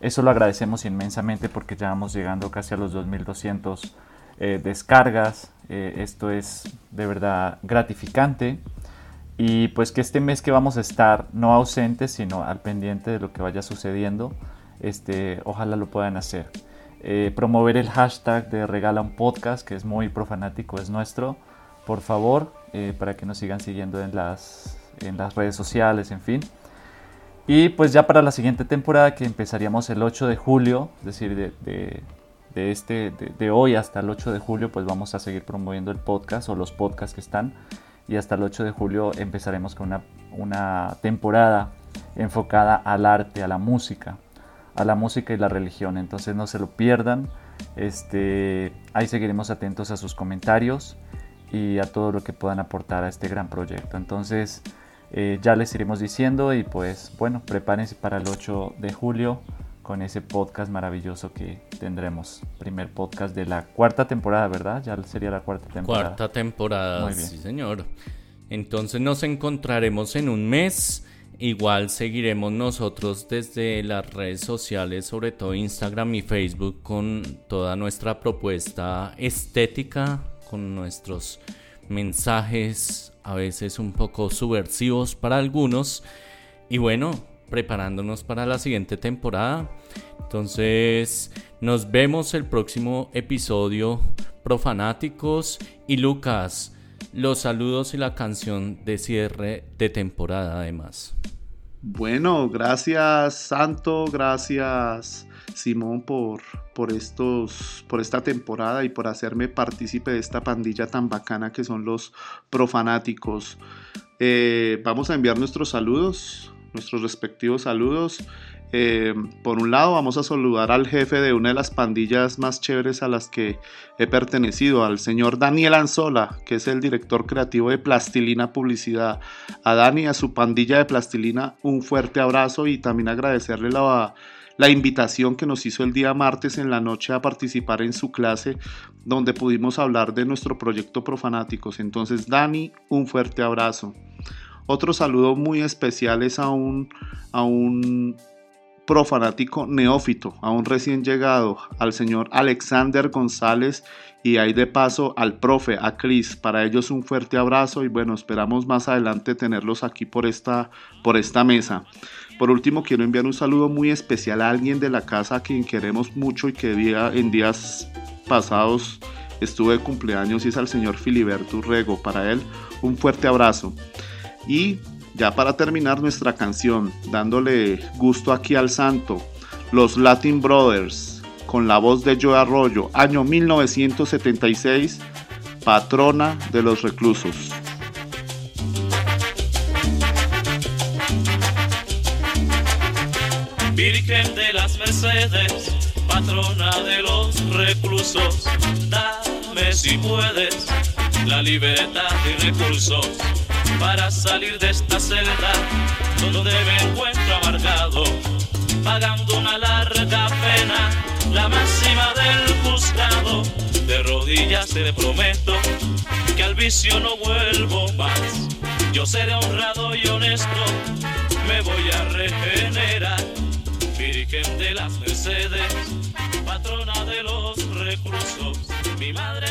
Eso lo agradecemos inmensamente porque ya vamos llegando casi a los 2200 eh, descargas Eh, esto es de verdad gratificante y pues que este mes que vamos a estar no ausentes, sino al pendiente de lo que vaya sucediendo, este, ojalá lo puedan hacer. Eh, promover el hashtag de Regala un Podcast, que es muy profanático, es nuestro, por favor, eh, para que nos sigan siguiendo en las, en las redes sociales, en fin. Y pues ya para la siguiente temporada, que empezaríamos el 8 de julio, es decir, de, de, este, de, hoy hasta el 8 de julio, pues vamos a seguir promoviendo el podcast o los podcasts que están. Y hasta el 8 de julio empezaremos con una, una temporada enfocada al arte, a la música a la música y la religión. Entonces no se lo pierdan. Este, ahí seguiremos atentos a sus comentarios y a todo lo que puedan aportar a este gran proyecto. Entonces eh, ya les iremos diciendo y pues bueno, prepárense para el 8 de julio con ese podcast maravilloso que tendremos. Primer podcast de la cuarta temporada, ¿verdad? Ya sería la cuarta temporada. Cuarta temporada, sí señor. Entonces nos encontraremos en un mes Igual seguiremos nosotros desde las redes sociales, sobre todo Instagram y Facebook, con toda nuestra propuesta estética, con nuestros mensajes a veces un poco subversivos para algunos. Y bueno, preparándonos para la siguiente temporada. Entonces, nos vemos el próximo episodio, profanáticos y Lucas los saludos y la canción de cierre de temporada además. Bueno, gracias Santo, gracias Simón por, por, estos, por esta temporada y por hacerme partícipe de esta pandilla tan bacana que son los profanáticos. Eh, vamos a enviar nuestros saludos, nuestros respectivos saludos. Eh, por un lado, vamos a saludar al jefe de una de las pandillas más chéveres a las que he pertenecido, al señor Daniel Anzola, que es el director creativo de Plastilina Publicidad. A Dani a su pandilla de Plastilina, un fuerte abrazo y también agradecerle la, la invitación que nos hizo el día martes en la noche a participar en su clase, donde pudimos hablar de nuestro proyecto Profanáticos. Entonces, Dani, un fuerte abrazo. Otro saludo muy especial es a un, a un profanático neófito, aún recién llegado, al señor Alexander González y ahí de paso al profe, a Cris. Para ellos un fuerte abrazo y bueno, esperamos más adelante tenerlos aquí por esta, por esta mesa. Por último, quiero enviar un saludo muy especial a alguien de la casa a quien queremos mucho y que día, en días pasados estuve de cumpleaños y es al señor Filiberto Rego. Para él, un fuerte abrazo. Y ya para terminar nuestra canción, dándole gusto aquí al santo, los Latin Brothers, con la voz de Joe Arroyo, año 1976, patrona de los reclusos. Virgen de las Mercedes, patrona de los reclusos, dame si puedes la libertad y recursos para salir de esta celda donde me encuentro amargado, pagando una larga pena, la máxima del juzgado. De rodillas te prometo que al vicio no vuelvo más. Yo seré honrado y honesto, me voy a regenerar. Virgen de las Mercedes, patrona de los reclusos, mi madre